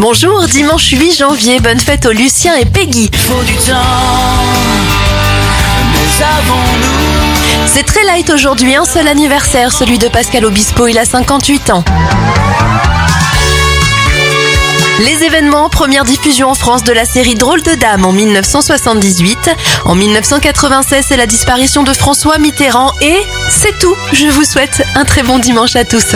Bonjour, dimanche 8 janvier, bonne fête aux Lucien et Peggy. faut du temps, mais avons-nous C'est très light aujourd'hui, un seul anniversaire, celui de Pascal Obispo, il a 58 ans. Les événements, première diffusion en France de la série Drôle de Dame en 1978. En 1996, c'est la disparition de François Mitterrand et c'est tout. Je vous souhaite un très bon dimanche à tous.